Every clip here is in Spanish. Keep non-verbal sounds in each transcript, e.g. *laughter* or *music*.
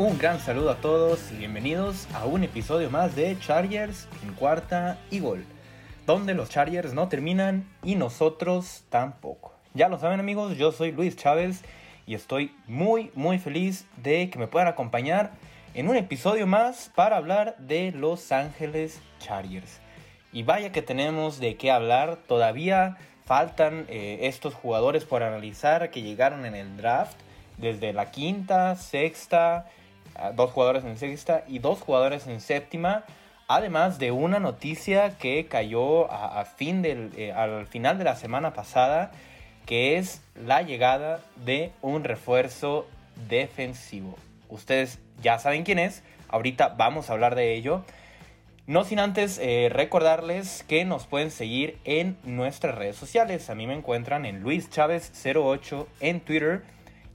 Un gran saludo a todos y bienvenidos a un episodio más de Chargers en cuarta y gol, donde los Chargers no terminan y nosotros tampoco. Ya lo saben amigos, yo soy Luis Chávez y estoy muy muy feliz de que me puedan acompañar en un episodio más para hablar de Los Ángeles Chargers. Y vaya que tenemos de qué hablar, todavía faltan eh, estos jugadores por analizar que llegaron en el draft desde la quinta, sexta, dos jugadores en sexta y dos jugadores en séptima. Además de una noticia que cayó a, fin del, eh, al final de la semana pasada, que es la llegada de un refuerzo defensivo. Ustedes ya saben quién es, ahorita vamos a hablar de ello. No sin antes eh, recordarles que nos pueden seguir en nuestras redes sociales. A mí me encuentran en Luis Chávez 08 en Twitter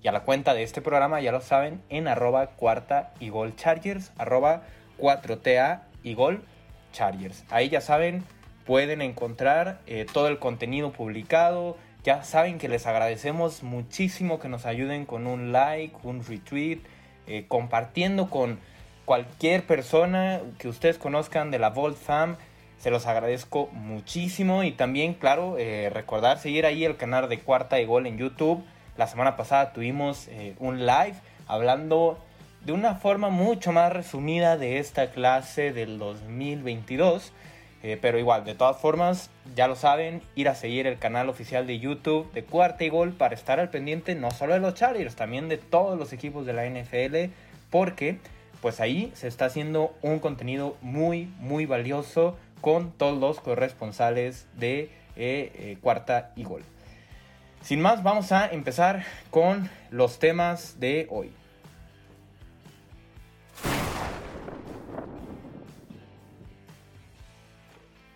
y a la cuenta de este programa, ya lo saben, en arroba cuarta y gol chargers, arroba 4TA y gol chargers. Ahí ya saben, pueden encontrar eh, todo el contenido publicado. Ya saben que les agradecemos muchísimo que nos ayuden con un like, un retweet, eh, compartiendo con cualquier persona que ustedes conozcan de la Volt Fam. Se los agradezco muchísimo y también, claro, eh, recordar seguir ahí el canal de Cuarta y Gol en YouTube la semana pasada tuvimos eh, un live hablando de una forma mucho más resumida de esta clase del 2022. Eh, pero igual, de todas formas, ya lo saben, ir a seguir el canal oficial de YouTube de Cuarta y Gol para estar al pendiente no solo de los Chargers, también de todos los equipos de la NFL, porque pues ahí se está haciendo un contenido muy, muy valioso con todos los corresponsales de eh, Cuarta y Gol. Sin más, vamos a empezar con los temas de hoy.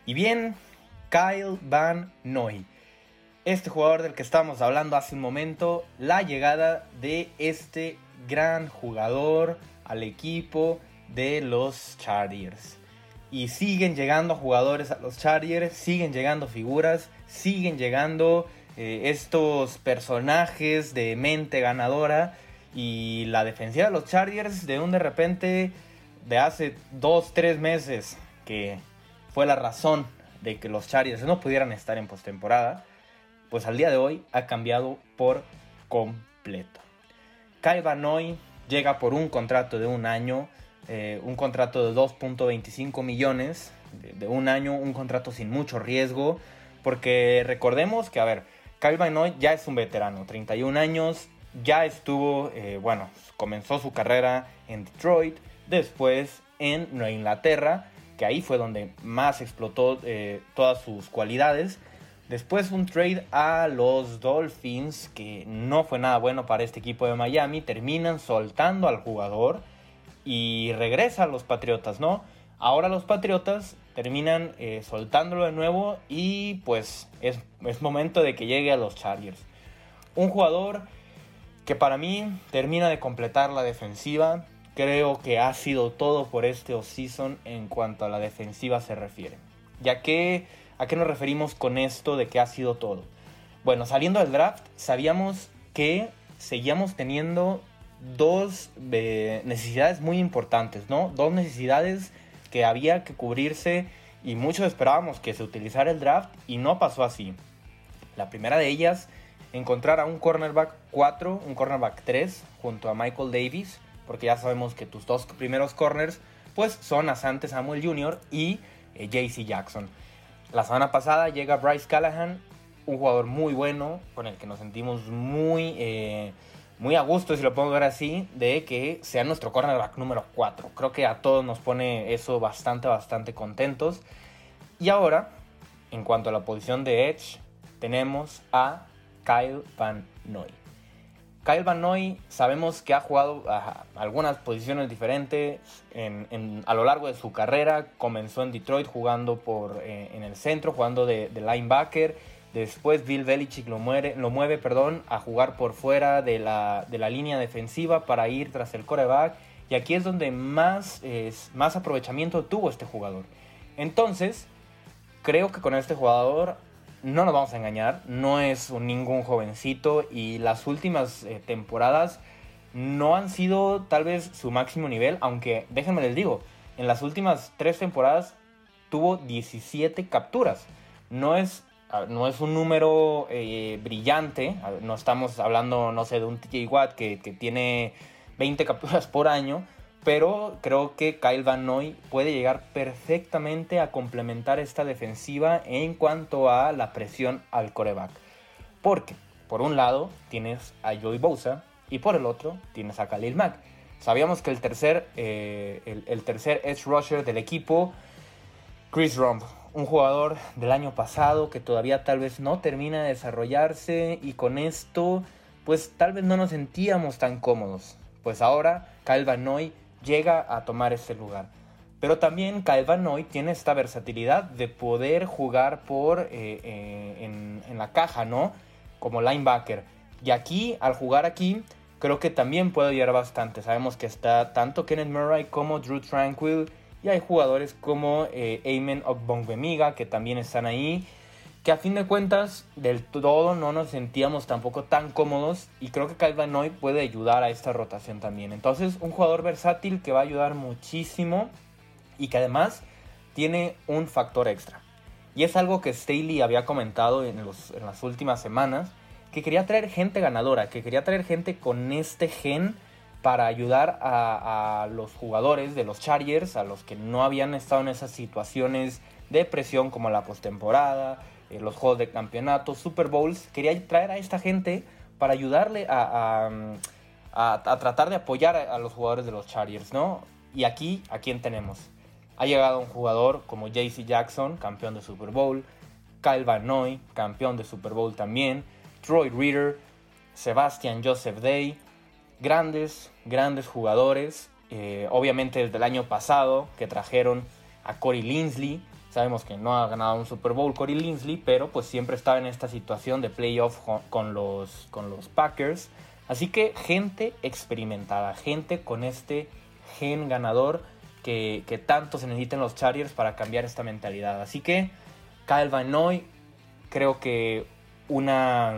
Y bien, Kyle Van Noy. Este jugador del que estamos hablando hace un momento, la llegada de este gran jugador al equipo de los Chargers. Y siguen llegando jugadores a los Chargers, siguen llegando figuras, siguen llegando eh, estos personajes de mente ganadora y la defensiva de los Chargers de un de repente de hace dos, tres meses que fue la razón de que los Chargers no pudieran estar en postemporada, pues al día de hoy ha cambiado por completo. Kyle Van llega por un contrato de un año, eh, un contrato de 2.25 millones de, un año, un contrato sin mucho riesgo, porque recordemos que, a ver, Kyle Van ya es un veterano, 31 años, ya estuvo, eh, bueno, comenzó su carrera en Detroit, después en Nueva Inglaterra, que ahí fue donde más explotó eh, todas sus cualidades. Después un trade a los Dolphins, que no fue nada bueno para este equipo de Miami, terminan soltando al jugador y regresa a los Patriotas, ¿no? Ahora los Patriotas terminan eh, soltándolo de nuevo y pues es, momento de que llegue a los Chargers. Un jugador que para mí termina de completar la defensiva. Creo que ha sido todo por este offseason en cuanto a la defensiva se refiere. Ya que, ¿a qué nos referimos con esto de que ha sido todo? Bueno, saliendo del draft, sabíamos que seguíamos teniendo dos eh, necesidades muy importantes, ¿no? Dos necesidades que había que cubrirse y muchos esperábamos que se utilizara el draft y no pasó así. La primera de ellas, encontrar a un cornerback 4, un cornerback 3 junto a Michael Davis, porque ya sabemos que tus dos primeros corners pues son Asante Samuel Jr. y eh, JC Jackson. La semana pasada llega Bryce Callahan, un jugador muy bueno, con el que nos sentimos muy... Eh, muy a gusto, si lo pongo ver así, de que sea nuestro cornerback número 4. Creo que a todos nos pone eso bastante, bastante contentos. Y ahora, en cuanto a la posición de Edge, tenemos a Kyle Van Noy. Kyle Van Noy sabemos que ha jugado algunas posiciones diferentes a lo largo de su carrera. Comenzó en Detroit jugando por, eh, en el centro, jugando de linebacker Después Bill Belichick lo, lo mueve perdón, a jugar por fuera de la, línea defensiva para ir tras el coreback. Y aquí es donde más, más aprovechamiento tuvo este jugador. Entonces, creo que con este jugador no nos vamos a engañar. No es ningún jovencito. Y las últimas eh, temporadas no han sido tal vez su máximo nivel, aunque déjenme les digo, en las últimas tres temporadas tuvo 17 capturas. No es, no es un número eh, brillante, no estamos hablando, no sé, de un TJ Watt que, tiene 20 capturas por año, pero creo que Kyle Van Noy puede llegar perfectamente a complementar esta defensiva en cuanto a la presión al coreback. Porque, por un lado, tienes a Joey Bosa y por el otro, tienes a Khalil Mack. Sabíamos que el tercer, eh, el, tercer edge rusher del equipo, Chris Rump, un jugador del año pasado que todavía tal vez no termina de desarrollarse y con esto, pues tal vez no nos sentíamos tan cómodos. Pues ahora Kyle Van Noy llega a tomar este lugar. Pero también Kyle Van Noy tiene esta versatilidad de poder jugar por eh, eh, en, en, la caja, ¿no? Como linebacker. Y aquí, al jugar aquí, creo que también puede ayudar bastante. Sabemos que está tanto Kenneth Murray como Drew Tranquil. Y hay jugadores como eh, Amen Ogbongbemiga que también están ahí que a fin de cuentas del todo no nos sentíamos tampoco tan cómodos y creo que Kyle Noy puede ayudar a esta rotación también. Entonces un jugador versátil que va a ayudar muchísimo y que además tiene un factor extra. Y es algo que Staley había comentado en, en las últimas semanas, que quería traer gente ganadora, que quería traer gente con este gen para ayudar a, los jugadores de los Chargers, a los que no habían estado en esas situaciones de presión como la postemporada, eh, los juegos de campeonato, Super Bowls. Quería traer a esta gente para ayudarle a, tratar de apoyar a, los jugadores de los Chargers, ¿no? Y aquí, ¿a quién tenemos? Ha llegado un jugador como JC Jackson, campeón de Super Bowl, Kyle Van Noy, campeón de Super Bowl también, Troy Reader, Sebastian Joseph Day, grandes, grandes jugadores. Eh, obviamente desde el año pasado que trajeron a Corey Linsley, Sabemos que no ha ganado un Super Bowl Corey Linsley, pero pues siempre estaba en esta situación de playoff con los, con los Packers. Así que gente experimentada, gente con este gen ganador que, tanto se necesitan los Chargers para cambiar esta mentalidad. Así que Kyle Van Noy, creo que una,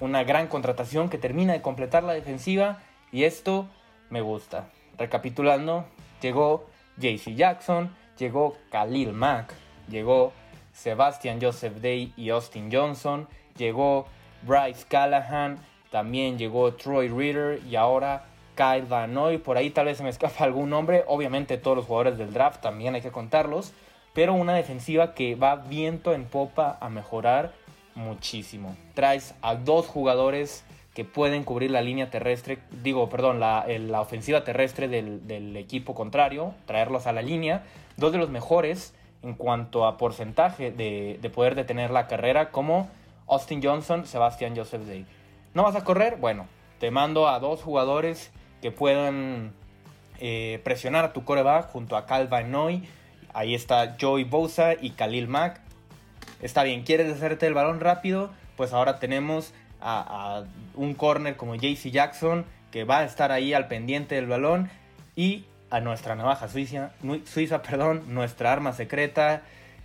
una gran contratación que termina de completar la defensiva y esto me gusta. Recapitulando, llegó JC Jackson, llegó Khalil Mack, llegó Sebastian Joseph Day y Austin Johnson, llegó Bryce Callahan, también llegó Troy Reader y ahora Kyle Van Noy. Por ahí tal vez se me escapa algún nombre. Obviamente todos los jugadores del draft también hay que contarlos. Pero una defensiva que va viento en popa a mejorar muchísimo. Traes a dos jugadores que pueden cubrir la línea terrestre, digo, perdón, la, ofensiva terrestre del, equipo contrario, traerlos a la línea. Dos de los mejores en cuanto a porcentaje de, poder detener la carrera, como Austin Johnson, Sebastian Joseph Day. ¿No vas a correr? Bueno, te mando a dos jugadores que puedan eh, presionar a tu coreback junto a Calvin Noy. Ahí está Joey Bosa y Khalil Mack. Está bien, ¿quieres hacerte el balón rápido? Pues ahora tenemos a, un corner como JC Jackson, que va a estar ahí al pendiente del balón, y a nuestra navaja suiza, suiza *laughs* perdón, nuestra arma secreta,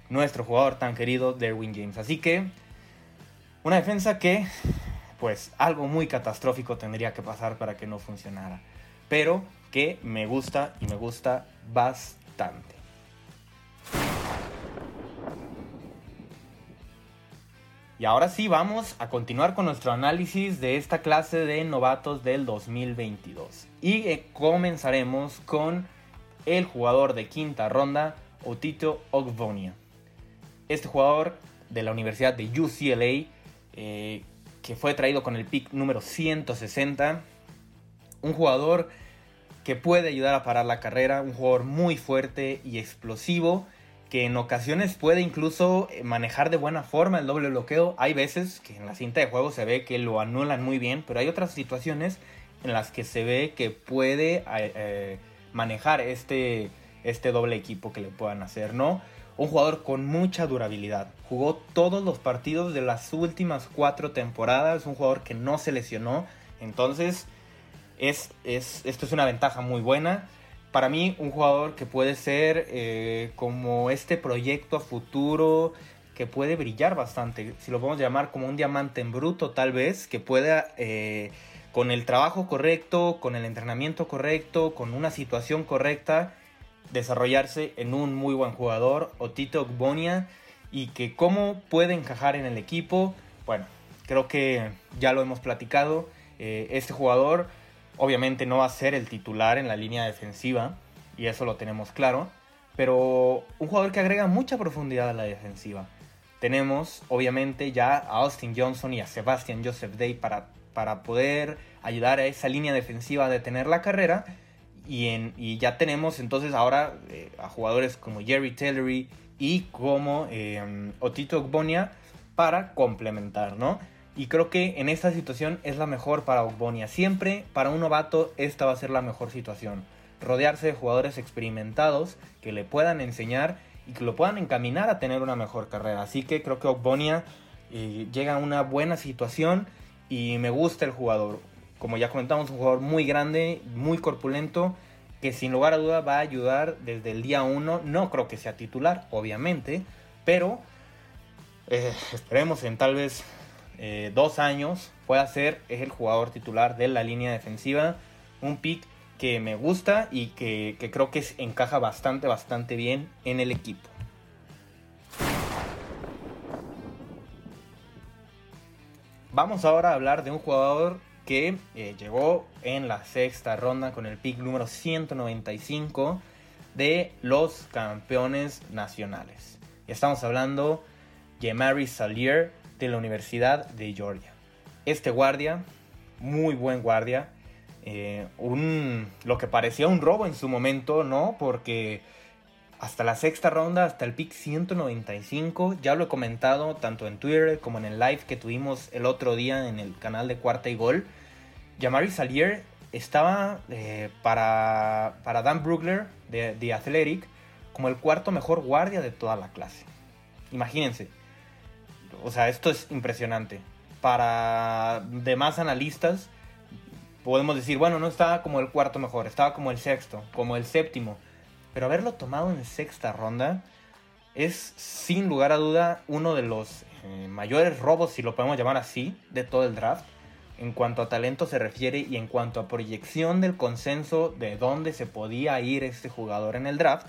nuestro jugador tan querido, Derwin James. Así que, una defensa que, pues, algo muy catastrófico tendría que pasar para que no funcionara. Pero que me gusta y me gusta bastante. Y ahora sí vamos a continuar con nuestro análisis de esta clase de novatos del 2022. Y eh, comenzaremos con el jugador de quinta ronda, Otito Ogbonia. Este jugador de la Universidad de UCLA, eh, que fue traído con el pick número 160. Un jugador que puede ayudar a parar la carrera, un jugador muy fuerte y explosivo que en ocasiones puede incluso eh, manejar de buena forma el doble bloqueo. Hay veces que en la cinta de juego se ve que lo anulan muy bien, pero hay otras situaciones en las que se ve que puede eh, eh, manejar este, este doble equipo que le puedan hacer, ¿no? Un jugador con mucha durabilidad. Jugó todos los partidos de las últimas cuatro temporadas. Un jugador que no se lesionó. Entonces, es, es, esto es una ventaja muy buena para mí un jugador que puede ser eh, como este proyecto a futuro que puede brillar bastante, si lo podemos llamar como un diamante en bruto tal vez, que pueda eh, con el trabajo correcto, con el entrenamiento correcto, con una situación correcta, desarrollarse en un muy buen jugador, Otito Bonia, y que cómo puede encajar en el equipo. Bueno, creo que ya lo hemos platicado. Eh, este jugador obviamente no va a ser el titular en la línea defensiva, y eso lo tenemos claro, pero un jugador que agrega mucha profundidad a la defensiva. Tenemos obviamente ya a Austin Johnson y a Sebastian Joseph Day para, para poder ayudar a esa línea defensiva a detener la carrera. Y, en, y ya tenemos entonces ahora eh, a jugadores como Jerry Tellery y como eh, Otito Ogbonia para complementar, ¿no? Y creo que en esta situación es la mejor para Ogbonia. Siempre para un novato esta va a ser la mejor situación. Rodearse de jugadores experimentados que le puedan enseñar y que lo puedan encaminar a tener una mejor carrera. Así que creo que Ogbonia eh, llega a una buena situación y me gusta el jugador. Como ya comentamos, un jugador muy grande, muy corpulento, que sin lugar a duda va a ayudar desde el día 1. No creo que sea titular, obviamente, pero eh, esperemos en tal vez eh, dos años pueda ser el jugador titular de la línea defensiva. Un pick que me gusta y que, creo que encaja bastante, bastante bien en el equipo. Vamos ahora a hablar de un jugador que eh, llegó en la sexta ronda con el pick número 195 de los campeones nacionales. Estamos hablando de Mary Salier de la Universidad de Georgia. Este guardia, muy buen guardia, eh, un, lo que parecía un robo en su momento, ¿no? Porque hasta la sexta ronda, hasta el pick 195, ya lo he comentado tanto en Twitter como en el live que tuvimos el otro día en el canal de Cuarta y Gol. Jamari Salier estaba eh, para, para, Dan Brugler de, de Athletic como el cuarto mejor guardia de toda la clase. Imagínense. O sea, esto es impresionante. Para demás analistas, podemos decir, bueno, no estaba como el cuarto mejor, estaba como el sexto, como el séptimo. Pero haberlo tomado en sexta ronda es sin lugar a duda uno de los eh, mayores robos, si lo podemos llamar así, de todo el draft. En cuanto a talento se refiere y en cuanto a proyección del consenso de dónde se podía ir este jugador en el draft,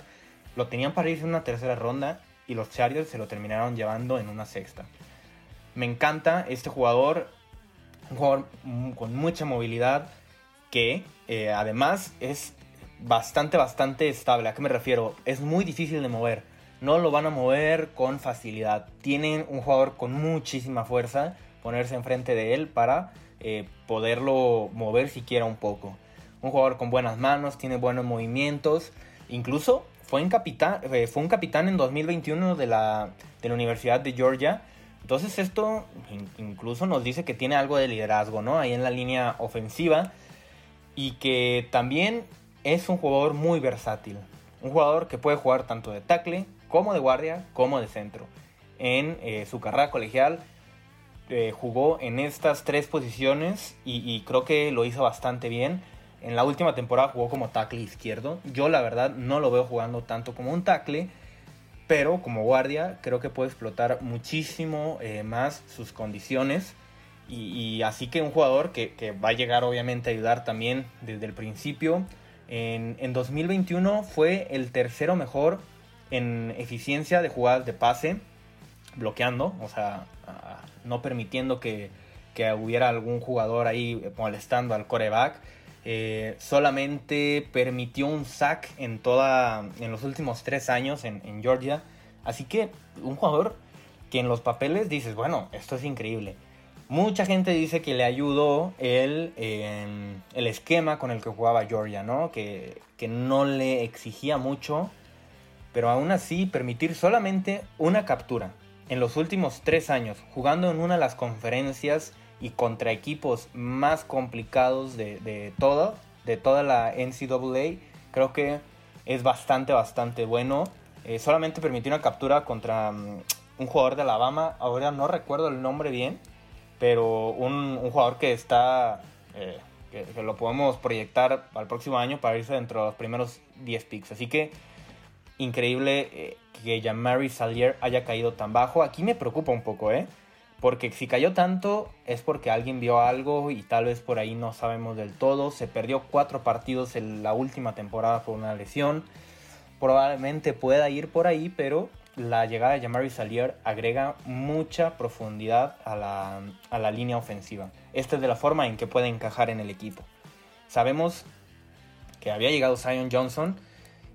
lo tenían para irse en una tercera ronda y los Chargers se lo terminaron llevando en una sexta. Me encanta este jugador, un jugador con mucha movilidad que eh, además es bastante, bastante estable. ¿A qué me refiero? Es muy difícil de mover. No lo van a mover con facilidad. Tienen un jugador con muchísima fuerza ponerse enfrente de él para eh, poderlo mover siquiera un poco. Un jugador con buenas manos, tiene buenos movimientos. Incluso eh, fue un capitán en 2021 de la, de la Universidad de Georgia entonces esto incluso nos dice que tiene algo de liderazgo, ¿no? Ahí en la línea ofensiva. Y que también es un jugador muy versátil. Un jugador que puede jugar tanto de tackle como de guardia como de centro. En eh, su carrera colegial eh, jugó en estas tres posiciones y, creo que lo hizo bastante bien. En la última temporada jugó como tackle izquierdo. Yo la verdad no lo veo jugando tanto como un tackle pero como guardia creo que puede explotar muchísimo eh, más sus condiciones. Y, así que un jugador que, va a llegar obviamente a ayudar también desde el principio. En, en 2021 fue el tercero mejor en eficiencia de jugadas de pase, bloqueando, o sea, no permitiendo que, que hubiera algún jugador ahí molestando al coreback. Eh, solamente permitió un sack en toda en los últimos tres años en, Georgia. Así que un jugador que en los papeles dices, bueno, esto es increíble. Mucha gente dice que le ayudó el, el esquema con el que jugaba Georgia, ¿no? Que, que no le exigía mucho, pero aún así permitir solamente una captura en los últimos tres años, jugando en una de las conferencias y contra equipos más complicados de, de todo, de toda la NCAA, creo que es bastante, bastante bueno. Eh, solamente permitió una captura contra mm, un jugador de Alabama, ahora no recuerdo el nombre bien, pero un, jugador que está, eh, que, lo podemos proyectar al próximo año para irse dentro de los primeros 10 picks. Así que increíble eh, que Jamari Salier haya caído tan bajo. Aquí me preocupa un poco, ¿eh? Porque si cayó tanto es porque alguien vio algo y tal vez por ahí no sabemos del todo. Se perdió cuatro partidos en la última temporada por una lesión. Probablemente pueda ir por ahí, pero la llegada de Jamari Salier agrega mucha profundidad a la, a la línea ofensiva. Esta es de la forma en que puede encajar en el equipo. Sabemos que había llegado Zion Johnson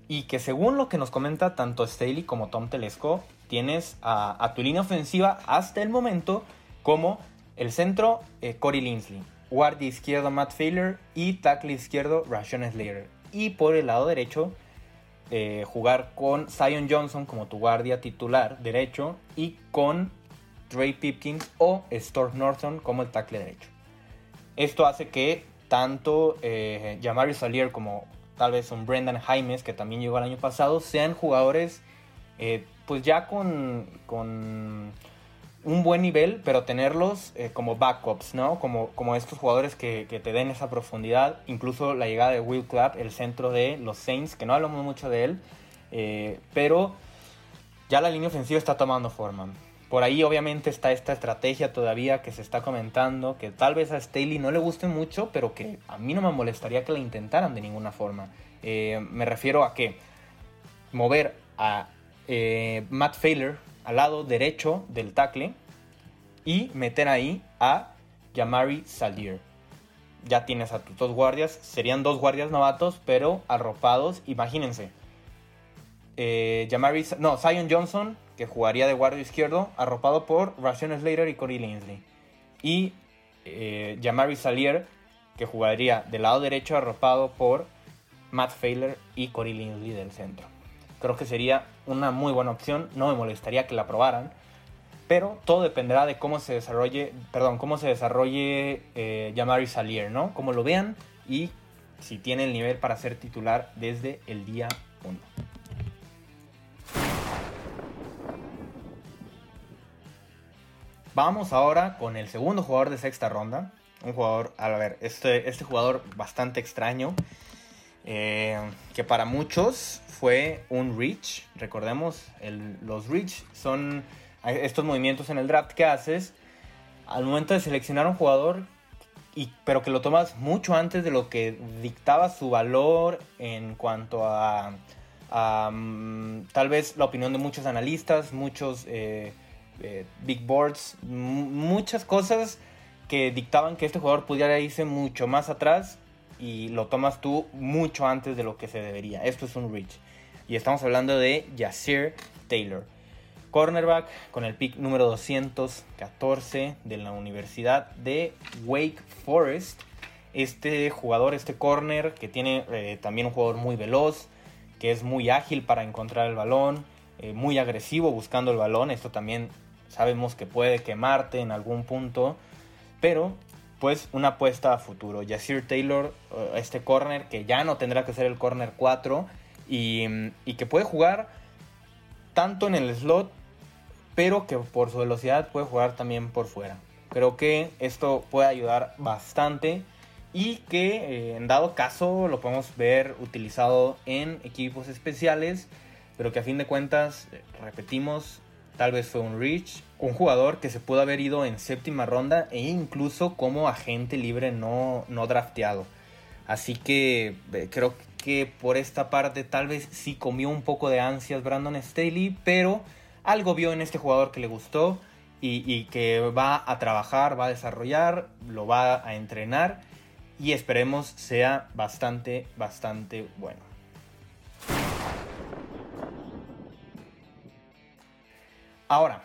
y que según lo que nos comenta tanto Staley como Tom Telesco, tienes a, tu línea ofensiva hasta el momento como el centro eh, Corey Linsley, guardia izquierdo Matt Failer y tackle izquierdo Rashawn Slater. Y por el lado derecho eh, jugar con Zion Johnson como tu guardia titular derecho y con Dre Pipkins o Storm Norton como el tackle derecho. Esto hace que tanto eh, Jamari Salier como tal vez un Brendan Jaimes, que también llegó el año pasado, sean jugadores eh, pues ya con, con, un buen nivel, pero tenerlos eh, como backups, ¿no? Como, como estos jugadores que, que, te den esa profundidad. Incluso la llegada de Will Clapp, el centro de los Saints, que no hablamos mucho de él, eh, pero ya la línea ofensiva está tomando forma. Por ahí obviamente está esta estrategia todavía que se está comentando, que tal vez a Staley no le guste mucho, pero que a mí no me molestaría que la intentaran de ninguna forma. Eh, me refiero a que mover a eh, Matt Failer al lado derecho del tackle y meter ahí a Jamari Salier. Ya tienes a tus dos guardias, serían dos guardias novatos, pero arropados, imagínense. Eh, no, Zion Johnson que jugaría de guardia izquierdo, arropado por Rashawn Slater y Corey Linsley. Y eh, Jamari Salier, que jugaría del lado derecho, arropado por Matt Failer y Corey Linsley del centro. Creo que sería una muy buena opción, no me molestaría que la probaran, pero todo dependerá de cómo se desarrolle, perdón, cómo se desarrolle eh, Jamari Salier, ¿no? Cómo lo vean y si tiene el nivel para ser titular desde el día 1. Vamos ahora con el segundo jugador de sexta ronda. Un jugador, a ver, este, este jugador bastante extraño. Eh, que para muchos fue un reach. Recordemos, los reach son estos movimientos en el draft que haces al momento de seleccionar un jugador, y, pero que lo tomas mucho antes de lo que dictaba su valor en cuanto a, mm, tal vez la opinión de muchos analistas, muchos eh, eh, big boards, muchas cosas que dictaban que este jugador pudiera irse mucho más atrás y lo tomas tú mucho antes de lo que se debería. Esto es un reach. Y estamos hablando de Yasir Taylor. Cornerback con el pick número 214 de la Universidad de Wake Forest. Este jugador, este corner, que tiene eh, también un jugador muy veloz, que es muy ágil para encontrar el balón, eh, muy agresivo buscando el balón. Esto también sabemos que puede quemarte en algún punto, pero pues una apuesta a futuro. Yasir Taylor, eh, este corner que ya no tendrá que ser el corner 4 y, y, que puede jugar tanto en el slot, pero que por su velocidad puede jugar también por fuera. Creo que esto puede ayudar bastante y que eh, en dado caso lo podemos ver utilizado en equipos especiales, pero que a fin de cuentas, eh, repetimos, Tal vez fue un Rich, un jugador que se pudo haber ido en séptima ronda e incluso como agente libre no, no drafteado. Así que eh, creo que por esta parte tal vez sí comió un poco de ansias Brandon Staley, pero algo vio en este jugador que le gustó y, y que va a trabajar, va a desarrollar, lo va a entrenar y esperemos sea bastante, bastante bueno. Ahora,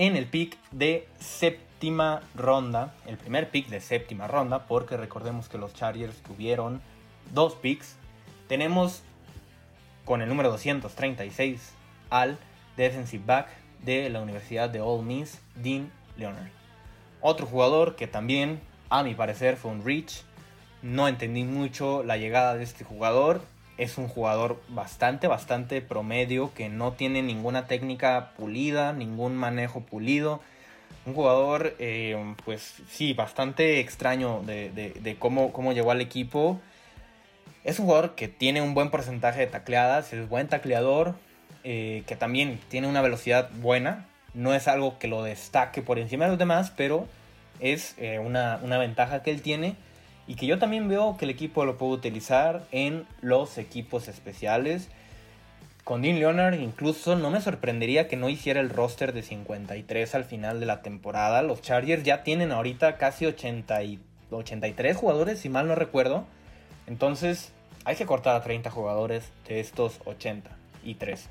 en el pick de séptima ronda, el primer pick de séptima ronda, porque recordemos que los Chargers tuvieron dos picks, tenemos con el número 236 al defensive back de la Universidad de Ole Miss, Dean Leonard. Otro jugador que también, a mi parecer, fue un reach. No entendí mucho la llegada de este jugador es un jugador bastante, bastante promedio, que no tiene ninguna técnica pulida, ningún manejo pulido. Un jugador, eh, pues sí, bastante extraño de, cómo, cómo, llegó al equipo. Es un jugador que tiene un buen porcentaje de tacleadas, es buen tacleador, eh, que también tiene una velocidad buena, No es algo que lo destaque por encima de los demás, pero es eh, una, una ventaja que él tiene y que yo también veo que el equipo lo puede utilizar en los equipos especiales. Con Dean Leonard incluso no me sorprendería que no hiciera el roster de 53 al final de la temporada. Los Chargers ya tienen ahorita casi 80 y 83 jugadores, si mal no recuerdo. Entonces hay que cortar a 30 jugadores de estos 83.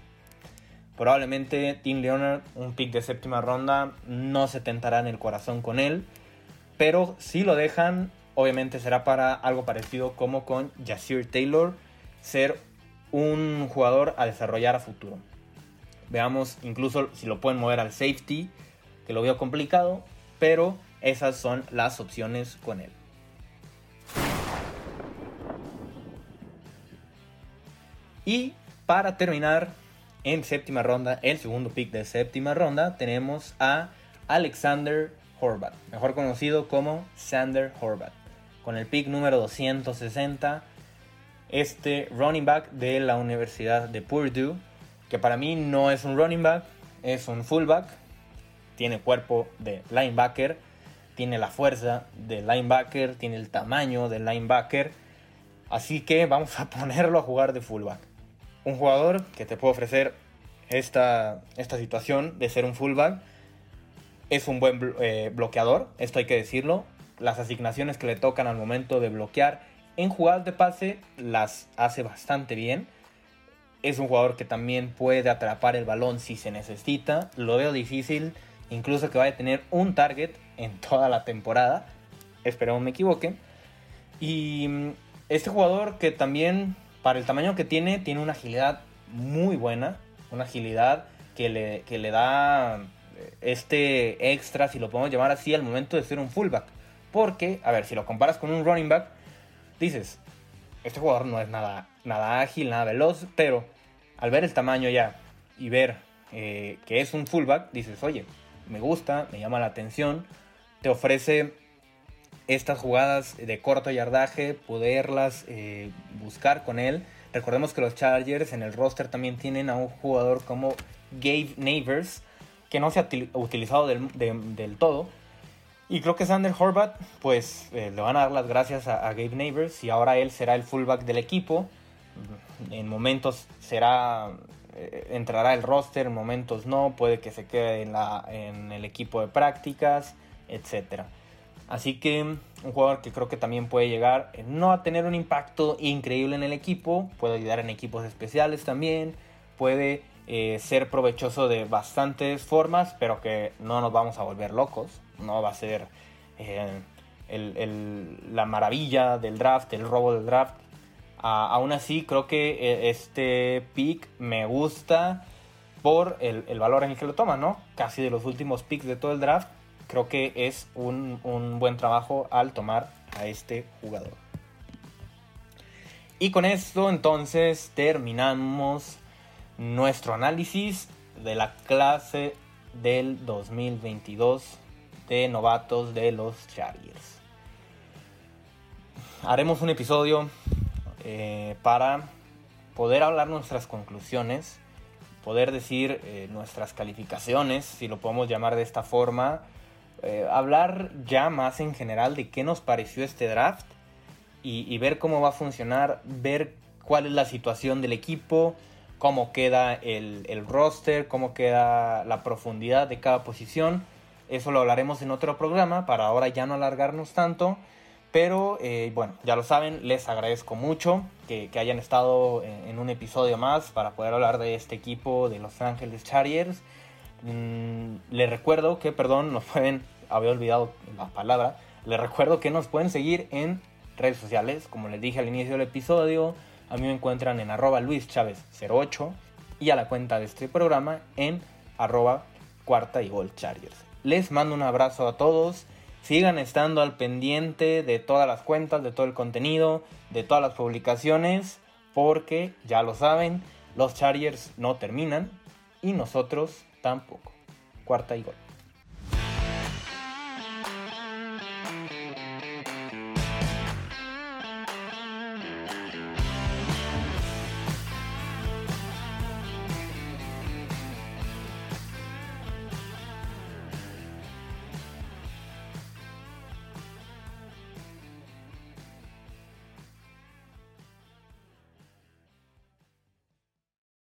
Probablemente Dean Leonard, un pick de séptima ronda, no se tentará en el corazón con él. Pero si lo dejan, obviamente será para algo parecido como con Jasir Taylor, ser un jugador a desarrollar a futuro. Veamos incluso si lo pueden mover al safety, que lo veo complicado, pero esas son las opciones con él. Y para terminar, en séptima ronda, el segundo pick de séptima ronda, tenemos a Alexander Horvat, mejor conocido como Sander Horvat con el pick número 260, este running back de la Universidad de Purdue, que para mí no es un running back, es un fullback, tiene cuerpo de linebacker, tiene la fuerza de linebacker, tiene el tamaño de linebacker, así que vamos a *laughs* ponerlo a jugar de fullback. Un jugador que te puede ofrecer esta, esta situación de ser un fullback, es un buen eh, bloqueador, esto hay que decirlo, las asignaciones que le tocan al momento de bloquear en jugadas de pase las hace bastante bien. Es un jugador que también puede atrapar el balón si se necesita. Lo veo difícil, incluso que vaya a tener un target en toda la temporada. Espero me equivoque. Y mm, este jugador que también, para el tamaño que tiene, tiene una agilidad muy buena. Una agilidad que le, que le da eh, este extra, si lo podemos llamar así, al momento de ser un fullback. Porque, a ver, si lo comparas con un running back, dices, este jugador no es nada, nada ágil, nada veloz, pero al ver el tamaño ya y ver eh, que es un fullback, dices, oye, me gusta, me llama la atención, te ofrece estas jugadas de corto yardaje, poderlas eh, buscar con él. Recordemos que los Chargers en el roster también tienen a un jugador como Gabe Neighbors, que no se ha utilizado del todo, y creo que Sander Horvat, pues eh, le van a dar las gracias a, Gabe Neighbors y ahora él será el fullback del equipo. En momentos será, eh, entrará el roster, en momentos no, puede que se quede en, la, en el equipo de prácticas, etc. Así que un jugador que creo que también puede llegar eh, no a tener un impacto increíble en el equipo, puede ayudar en equipos especiales también, puede ser provechoso de bastantes formas, pero que no nos vamos a volver locos no va a ser eh, la maravilla del draft, el robo del draft. aún así, creo que eh, este pick me gusta por el, valor en el que lo toma, ¿no? Casi de los últimos picks de todo el draft, creo que es un, un buen trabajo al tomar a este jugador. Y con esto entonces terminamos nuestro análisis de la clase del 2022 de novatos de los Chargers. Haremos un episodio eh, para poder hablar nuestras conclusiones, poder decir eh, nuestras calificaciones, si lo podemos llamar de esta forma, eh, hablar ya más en general de qué nos pareció este draft y, ver cómo va a funcionar, ver cuál es la situación del equipo, cómo queda el, el roster, cómo queda la profundidad de cada posición eso lo hablaremos en otro programa para ahora ya no alargarnos tanto. Pero eh, bueno, ya lo saben, les agradezco mucho que, hayan estado en, un episodio más para poder hablar de este equipo de Los Ángeles Chargers. Mm, les recuerdo que, perdón, nos pueden, había olvidado la palabra, les recuerdo que nos pueden seguir en redes sociales, como les dije al inicio del episodio, a mí me encuentran en arroba luischavez08 y a la cuenta de este programa en arroba cuarta y gol Chargers. Les mando un abrazo a todos. Sigan estando al pendiente de todas las cuentas, de todo el contenido, de todas las publicaciones, porque ya lo saben, los Chargers no terminan y nosotros tampoco. Cuarta y gol.